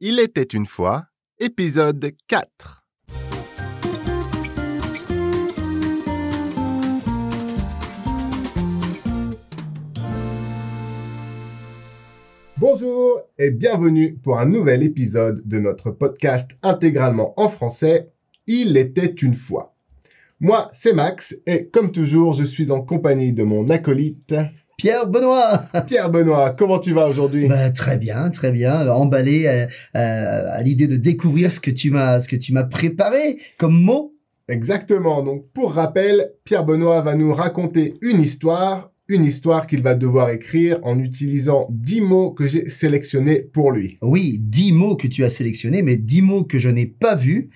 Il était une fois, épisode 4. Bonjour et bienvenue pour un nouvel épisode de notre podcast intégralement en français. Il était une fois. Moi, c'est Max et comme toujours, je suis en compagnie de mon acolyte Pierre Benoît. Pierre Benoît. Comment tu vas aujourd'hui? Bah, très bien, très bien. Emballé à, à- à l'idée de découvrir ce que tu m'as, ce que tu m'as préparé comme mot. Exactement. Donc, pour rappel, Pierre Benoît va nous raconter une histoire, une histoire qu'il va devoir écrire en utilisant 10 mots que j'ai sélectionnés pour lui. Oui, dix mots que tu as sélectionnés, mais dix mots que je n'ai pas vus,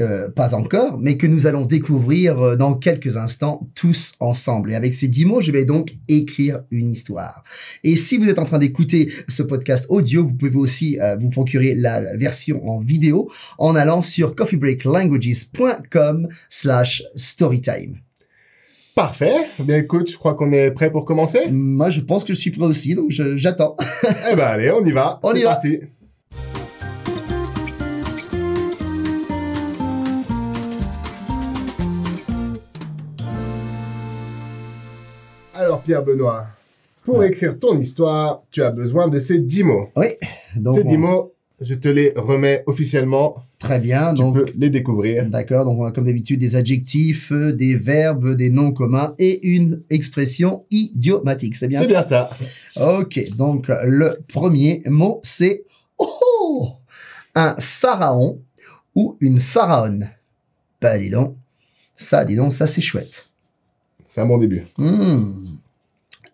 euh, pas encore, mais que nous allons découvrir euh, dans quelques instants tous ensemble. Et avec ces dix mots, je vais donc écrire une histoire. Et si vous êtes en train d'écouter ce podcast audio, vous pouvez aussi euh, vous procurer la version en vidéo en allant sur coffeebreaklanguages.com slash storytime. Parfait. Eh Bien, écoute, je crois qu'on est prêt pour commencer. Moi, je pense que je suis prêt aussi, donc j'attends. eh ben, allez, on y va. On y va. parti. Alors, Pierre Benoît, pour Ouais. écrire ton histoire, tu as besoin de ces 10 mots. oui, donc ces 10 on- mots, je te les remets officiellement. Très bien. Tu Donc, peux les découvrir. D'accord, donc on a comme d'habitude des adjectifs, euh, des verbes, des noms communs et une expression idiomatique. C'est bien C'est ça bien ça. Ok, donc le premier mot c'est oh, un pharaon ou une pharaonne. Bah dis donc, ça dis donc, ça c'est chouette. C'est un bon début. Hmm.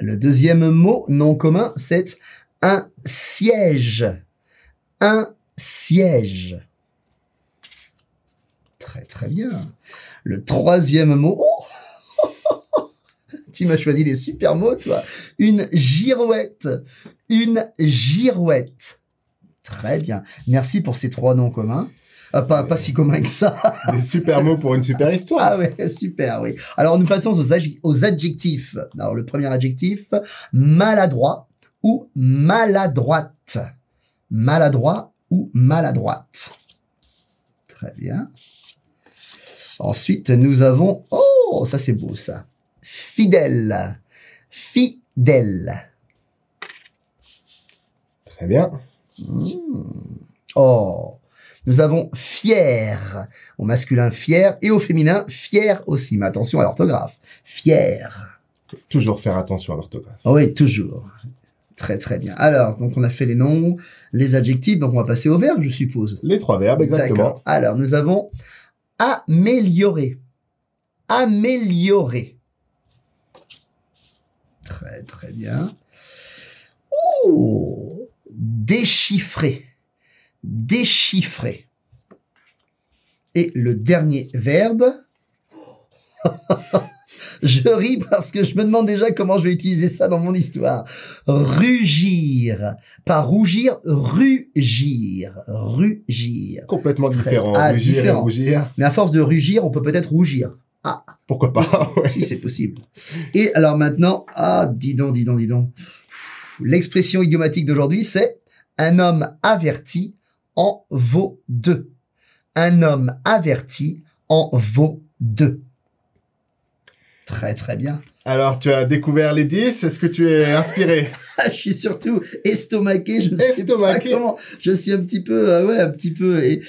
Le deuxième mot non commun c'est un siège. Un siège. Très très bien. Le troisième mot. oh tu m'as choisi des super mots, toi. Une girouette. Une girouette. Très bien. Merci pour ces trois noms communs. Ah, pas, pas si communs que ça. Des super mots pour une super histoire. Ah ouais, super, oui. Alors nous passons aux, aux adjectifs. Alors le premier adjectif, maladroit ou maladroite. Maladroit ou maladroite. Très bien. Ensuite, nous avons, oh, ça c'est beau ça. Fidèle. Fidèle. Très bien. Oh, nous avons fier au masculin fier et au féminin fier aussi. Mais attention à l'orthographe. Fier. Toujours faire attention à l'orthographe. Ah Oui, toujours. Très très bien. Alors, donc on a fait les noms, les adjectifs, donc on va passer aux verbes, je suppose. Les trois verbes, exactement. Alors, nous avons améliorer. Améliorer. Très très bien. Oh, déchiffrer. Déchiffrer. Et le dernier verbe. Je ris parce que je me demande déjà comment je vais utiliser ça dans mon histoire. Rugir. Pas rougir, rugir. Rugir. Complètement différent. Ah, Rugir et différent. rougir. Mais à force de rugir, on peut peut-être rougir. Pourquoi pas ouais. Si c'est possible. Et alors maintenant, ah, dis donc, dis donc, dis donc. L'expression idiomatique d'aujourd'hui, c'est un homme averti en vaut deux. Un homme averti en vaut deux. Très, très bien. Alors, tu as découvert les 10. Est-ce que tu es inspiré Ah, je suis surtout estomaqué. Je sais Estomaqué. pas comment. Je suis un petit peu, euh, ouais, un petit peu et,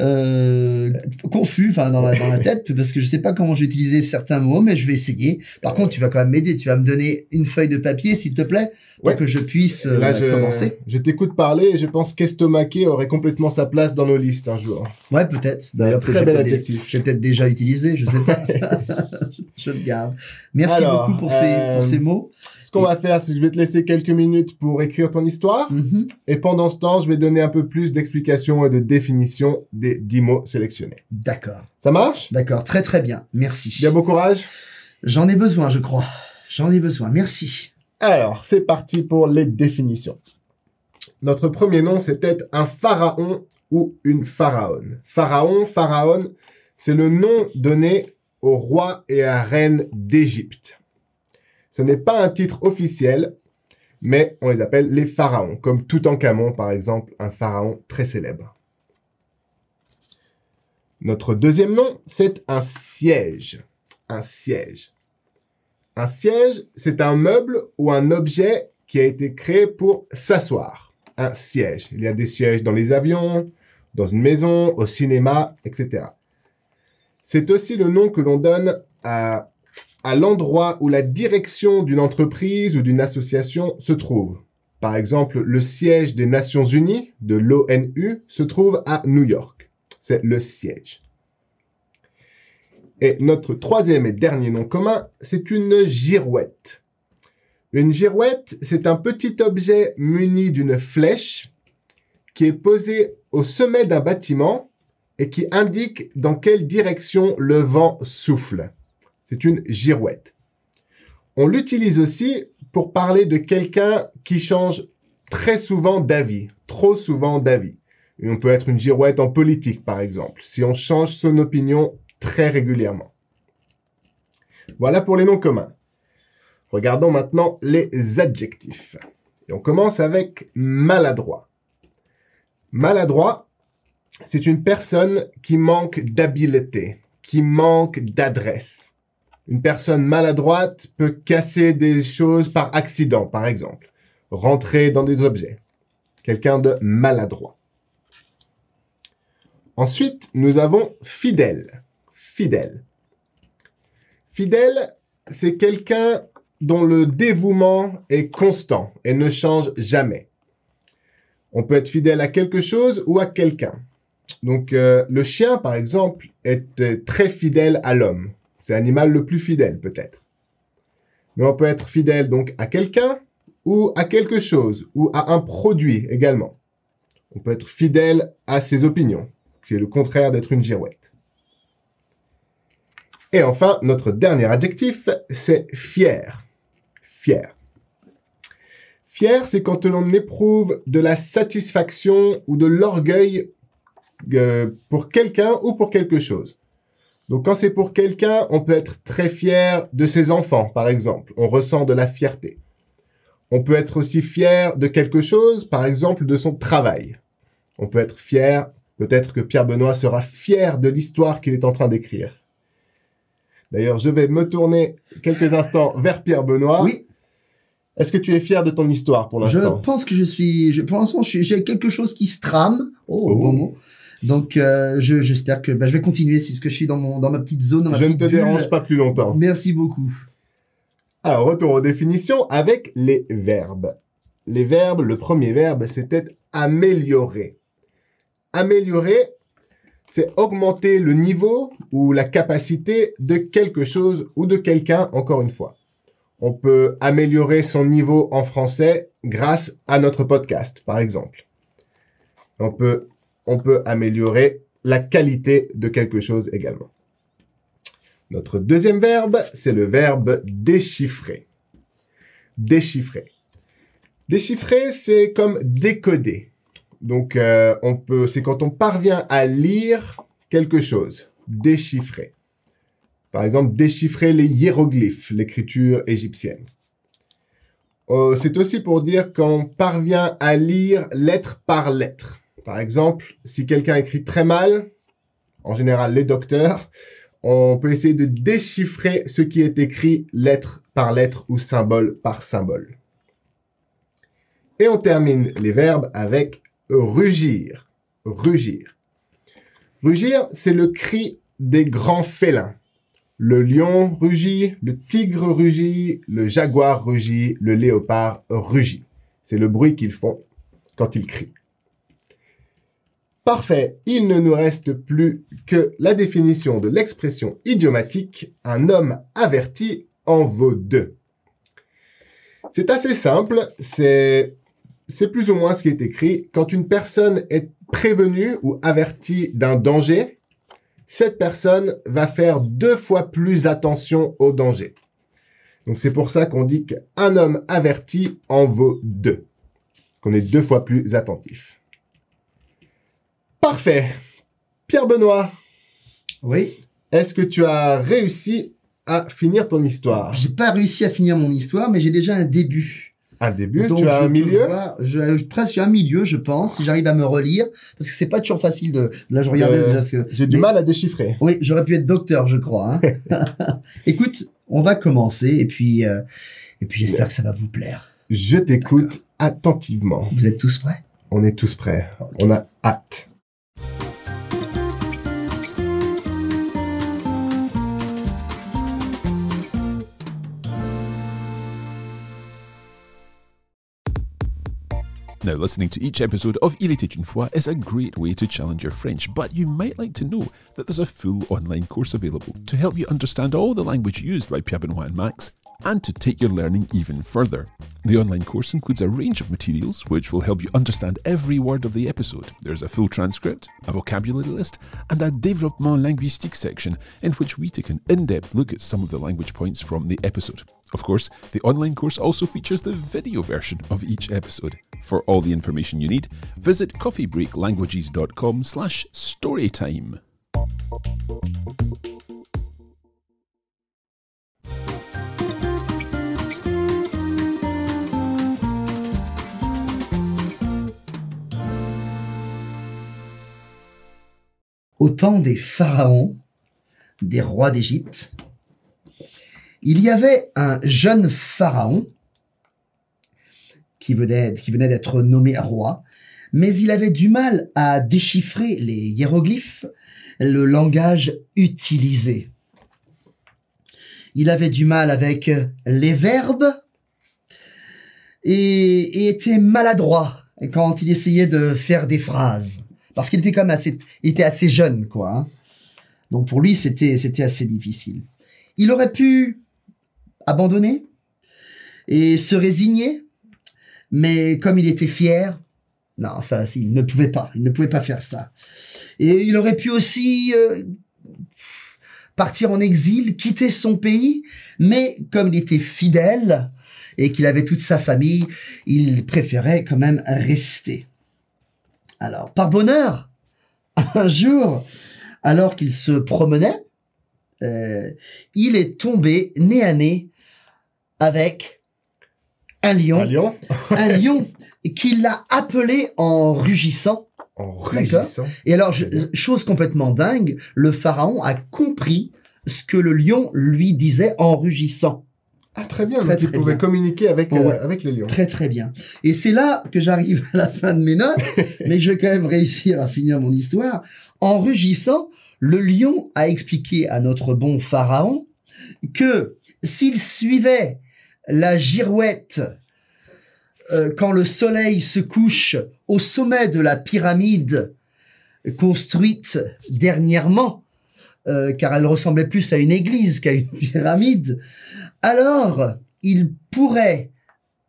euh, confus, enfin dans la, dans la tête, parce que je sais pas comment je vais utiliser certains mots, mais je vais essayer. Par contre, tu vas quand même m'aider. Tu vas me donner une feuille de papier, s'il te plaît, pour Ouais. que je puisse euh, Là, je, commencer. je t'écoute parler et je pense qu'estomaqué aurait complètement sa place dans nos listes un jour. Ouais, peut-être. Très bel j'ai adjectif. J'ai peut-être déjà utilisé, je sais pas. je le garde. Merci Alors, beaucoup pour ces, euh, pour ces mots. Ce qu'on va faire, c'est que je vais te laisser quelques minutes pour écrire ton histoire. Mhm. Et pendant ce temps, je vais donner un peu plus d'explications et de définitions des 10 mots sélectionnés. D'accord. Ça marche? D'accord. Très, très bien. Merci. Bien bon courage J'en ai besoin, je crois. J'en ai besoin. Merci. Alors, c'est parti pour les définitions. Notre premier nom, c'était un pharaon ou une pharaone. Pharaon, pharaone, c'est le nom donné au roi et à reine d'Égypte. Ce n'est pas un titre officiel, mais on les appelle les pharaons, comme Toutankhamon par exemple, un pharaon très célèbre. Notre deuxième nom, c'est un siège. Un siège. Un siège, c'est un meuble ou un objet qui a été créé pour s'asseoir. Un siège. Il y a des sièges dans les avions, dans une maison, au cinéma, etc. C'est aussi le nom que l'on donne à, l'endroit où la direction d'une entreprise ou d'une association se trouve. Par exemple, le siège des Nations Unies, de l'ONU, se trouve à New York. C'est le siège. Et notre troisième et dernier nom commun, c'est une girouette. Une girouette, c'est un petit objet muni d'une flèche qui est posé au sommet d'un bâtiment et qui indique dans quelle direction le vent souffle. C'est une girouette. On l'utilise aussi pour parler de quelqu'un qui change très souvent d'avis, trop souvent d'avis. On peut être une girouette en politique, par exemple, si on change son opinion très régulièrement. Voilà pour les noms communs. Regardons maintenant les adjectifs. On commence avec maladroit. Maladroit, c'est une personne qui manque d'habileté, qui manque d'adresse. Une personne maladroite peut casser des choses par accident, par exemple, rentrer dans des objets. Quelqu'un de maladroit. Ensuite, nous avons fidèle. Fidèle. Fidèle, c'est quelqu'un dont le dévouement est constant et ne change jamais. On peut être fidèle à quelque chose ou à quelqu'un. Donc euh, le chien, par exemple, est euh, très fidèle à l'homme. C'est l'animal le plus fidèle, peut-être. Mais on peut être fidèle donc à quelqu'un ou à quelque chose ou à un produit également. On peut être fidèle à ses opinions, qui est le contraire d'être une girouette. Et enfin, notre dernier adjectif, c'est fier. Fier. Fier, c'est quand l'on éprouve de la satisfaction ou de l'orgueil euh, pour quelqu'un ou pour quelque chose. Donc quand c'est pour quelqu'un, on peut être très fier de ses enfants, par exemple. On ressent de la fierté. On peut être aussi fier de quelque chose, par exemple de son travail. On peut être fier, peut-être que Pierre Benoît sera fier de l'histoire qu'il est en train d'écrire. D'ailleurs, je vais me tourner quelques instants vers Pierre Benoît. Oui. Est-ce que tu es fier de ton histoire pour Je l'instant? pense que je suis. Je, pour l'instant, je- j'ai quelque chose qui se trame. Oh, Oh. bon mot. Donc, euh, je- j'espère que bah, je vais continuer. C'est ce que je suis dans mon dans ma petite zone, dans ma Je ne te bulle. dérange pas plus longtemps. Merci beaucoup. Alors, retour aux définitions avec les verbes. Les verbes, le premier verbe, c'était améliorer. Améliorer, c'est augmenter le niveau ou la capacité de quelque chose ou de quelqu'un, encore une fois. On peut améliorer son niveau en français grâce à notre podcast, par exemple. On peut, on peut améliorer la qualité de quelque chose également. Notre deuxième verbe, c'est le verbe déchiffrer. Déchiffrer. Déchiffrer, c'est comme décoder. Donc, euh, on peut, c'est quand on parvient à lire quelque chose. Déchiffrer. Par exemple, déchiffrer les hiéroglyphes, l'écriture égyptienne. Euh, c'est aussi pour dire qu'on parvient à lire lettre par lettre. Par exemple, si quelqu'un écrit très mal, en général les docteurs, on peut essayer de déchiffrer ce qui est écrit lettre par lettre ou symbole par symbole. Et on termine les verbes avec rugir. Rugir. Rugir, c'est le cri des grands félins. Le lion rugit, le tigre rugit, le jaguar rugit, le léopard rugit. C'est le bruit qu'ils font quand ils crient. Parfait, il ne nous reste plus que la définition de l'expression idiomatique un homme averti en vaut deux. C'est assez simple, c'est plus ou moins ce qui est écrit. Quand une personne est prévenue ou avertie d'un danger, cette personne va faire deux fois plus attention au danger. Donc c'est pour ça qu'on dit qu'un homme averti en vaut deux. Qu'on est deux fois plus attentif. Parfait. Pierre Benoît, Oui. est-ce que tu as réussi à finir ton histoire? J'ai pas réussi à finir mon histoire, mais j'ai déjà un début. Un début, Donc, tu as un milieu? voir- je- presque un milieu, je pense, si j'arrive à me relire, parce que c'est pas toujours facile de. Là, je regardais Euh, déjà ce que. J'ai du mal à déchiffrer. Oui, j'aurais pu être docteur, je crois. hein. Écoute, on va commencer et puis euh, et puis j'espère que ça va vous plaire. Je t'écoute attentivement. Vous êtes tous prêts? On est tous prêts. On a hâte. Now, listening to each episode of Il était une fois is a great way to challenge your French, but you might like to know that there's a full online course available to help you understand all the language used by Pierre Benoit and Max and to take your learning even further. The online course includes a range of materials which will help you understand every word of the episode. There's a full transcript, a vocabulary list, and a développement linguistique section in which we take an in depth look at some of the language points from the episode. Of course, the online course also features the video version of each episode. For all the information you need, visit coffeebreaklanguages.com slash storytime. Au temps des pharaons, des rois d'Égypte, il y avait un jeune pharaon qui venait, d'être nommé roi, mais il avait du mal à déchiffrer les hiéroglyphes, le langage utilisé. Il avait du mal avec les verbes et était maladroit quand il essayait de faire des phrases. Parce qu'il était quand même assez, était assez jeune, quoi. hein. Donc pour lui, c'était, c'était assez difficile. Il aurait pu abandonner et se résigner, mais comme il était fier, non, ça, il ne pouvait pas, il ne pouvait pas faire ça. Et il aurait pu aussi euh, partir en exil, quitter son pays, mais comme il était fidèle et qu'il avait toute sa famille, il préférait quand même rester. Alors, par bonheur, un jour, alors qu'il se promenait, euh, il est tombé nez à nez avec un lion, Un lion un lion qui l'a appelé en rugissant. en rugissant. Et alors, je- chose complètement dingue, le pharaon a compris ce que le lion lui disait en rugissant. Ah, très bien. Très, donc tu pouvais bien. communiquer avec, Ouais. euh, avec les lions. Très très bien. Et c'est là que j'arrive à la fin de mes notes, mais je vais quand même réussir à finir mon histoire. En rugissant, le lion a expliqué à notre bon pharaon que s'il suivait la girouette euh, quand le soleil se couche au sommet de la pyramide construite dernièrement, euh, car elle ressemblait plus à une église qu'à une pyramide, alors il pourrait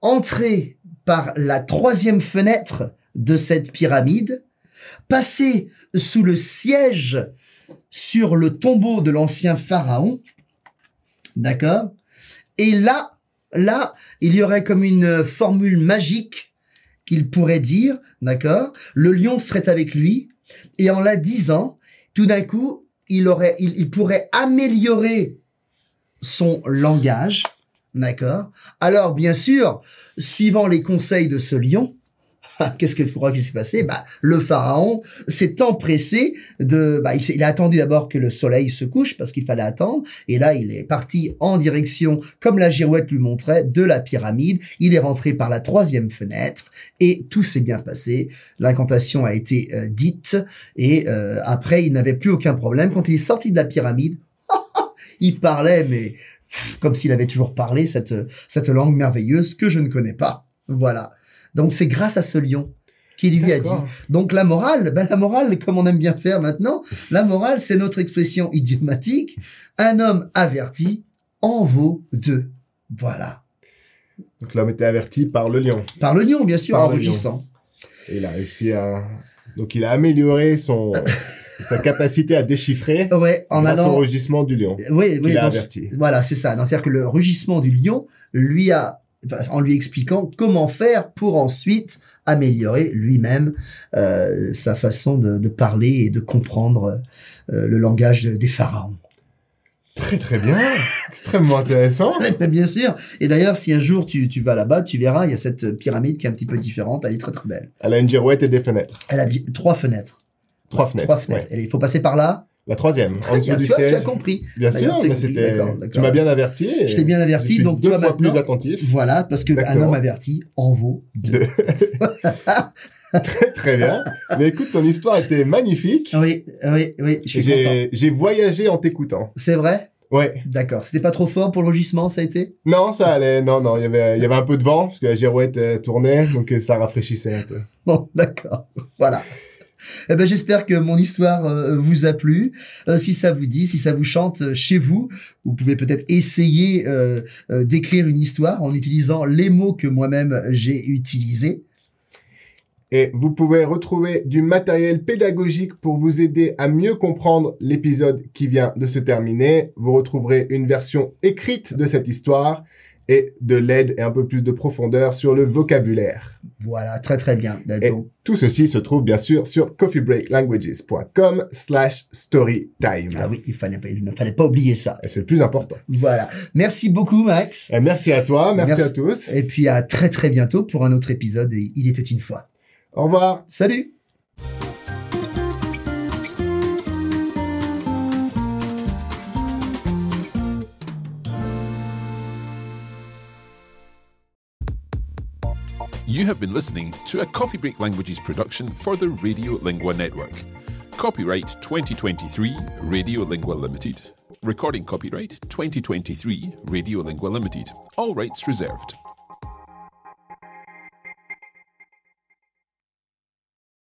entrer par la troisième fenêtre de cette pyramide, passer sous le siège sur le tombeau de l'ancien pharaon, d'accord? Et là, là, il y aurait comme une formule magique qu'il pourrait dire, d'accord? Le lion serait avec lui, et en la disant, tout d'un coup, il aurait, il, il pourrait améliorer son langage, d'accord? Alors, bien sûr, suivant les conseils de ce lion, qu'est-ce que tu crois qui s'est passé? Bah, le pharaon s'est empressé de. Bah, il, a attendu d'abord que le soleil se couche parce qu'il fallait attendre, et là, il est parti en direction, comme la girouette lui montrait, de la pyramide. Il est rentré par la troisième fenêtre et tout s'est bien passé. L'incantation a été euh, dite et euh, après, il n'avait plus aucun problème. Quand il est sorti de la pyramide, il parlait, mais pff, comme s'il avait toujours parlé cette, cette langue merveilleuse que je ne connais pas. Voilà. Donc c'est grâce à ce lion qu'il lui a dit. Donc la morale, ben la morale, comme on aime bien faire maintenant, la morale, c'est notre expression idiomatique. Un homme averti en vaut deux. Voilà. Donc l'homme était averti par le lion. Par le lion, bien sûr, Par en rugissant. Et il a réussi à... Donc il a amélioré son... sa capacité à déchiffrer Ouais, en grâce au allant. rugissement du lion. Oui, oui. a averti. Voilà, c'est ça. C'est-à-dire que le rugissement du lion lui a, en lui expliquant comment faire pour ensuite améliorer lui-même euh, sa façon de, de parler et de comprendre euh, le langage de- des pharaons. Très très bien, extrêmement intéressant. Bien sûr. Et d'ailleurs, si un jour tu, tu vas là-bas, tu verras, il y a cette pyramide qui est un petit peu différente. Elle est très très belle. Elle a une girouette et des fenêtres. Elle a trois fenêtres. Trois fenêtres. Trois fenêtres. ouais. Et il faut passer par là. La troisième, Très bien. du Tu, vois, tu as compris. Bien sûr, mais c'était. Tu m'as bien averti. Je t'ai bien averti, donc deux toi fois maintenant- plus attentif. Voilà, parce qu'un Exactement. homme averti en vaut deux. Deux. très très bien. Mais écoute, ton histoire était magnifique. Oui, oui, oui, je suis content. J'ai voyagé en t'écoutant. C'est vrai? Ouais. D'accord. C'était pas trop fort pour le rugissement, ça a été? Non, ça allait. Non, non, il y avait, il y avait un peu de vent parce que la girouette euh, tournait, donc ça rafraîchissait un peu. Bon, d'accord. Voilà. Eh ben, j'espère que mon histoire euh, vous a plu. Euh, si ça vous dit, si ça vous chante euh, chez vous, vous pouvez peut-être essayer d'écrire une histoire en utilisant les mots que moi-même j'ai utilisés. Et vous pouvez retrouver du matériel pédagogique pour vous aider à mieux comprendre l'épisode qui vient de se terminer. Vous retrouverez une version écrite de cette histoire et de l'aide et un peu plus de profondeur sur le vocabulaire. Voilà, très très bien. Et tout ceci se trouve bien sûr sur coffeebreaklanguages.com slash storytime. ah oui, il, fallait, il ne fallait pas oublier ça. Et c'est le plus important. Voilà. Merci beaucoup, Max. Et merci à toi, merci, Merci. à tous. Et puis à très très bientôt pour un autre épisode. Et il était une fois. Au revoir. Salut You have been listening to a Coffee Break Languages production for the Radio Lingua Network. Copyright 2023 Radio Lingua Limited. Recording copyright 2023 Radio Lingua Limited. All rights reserved.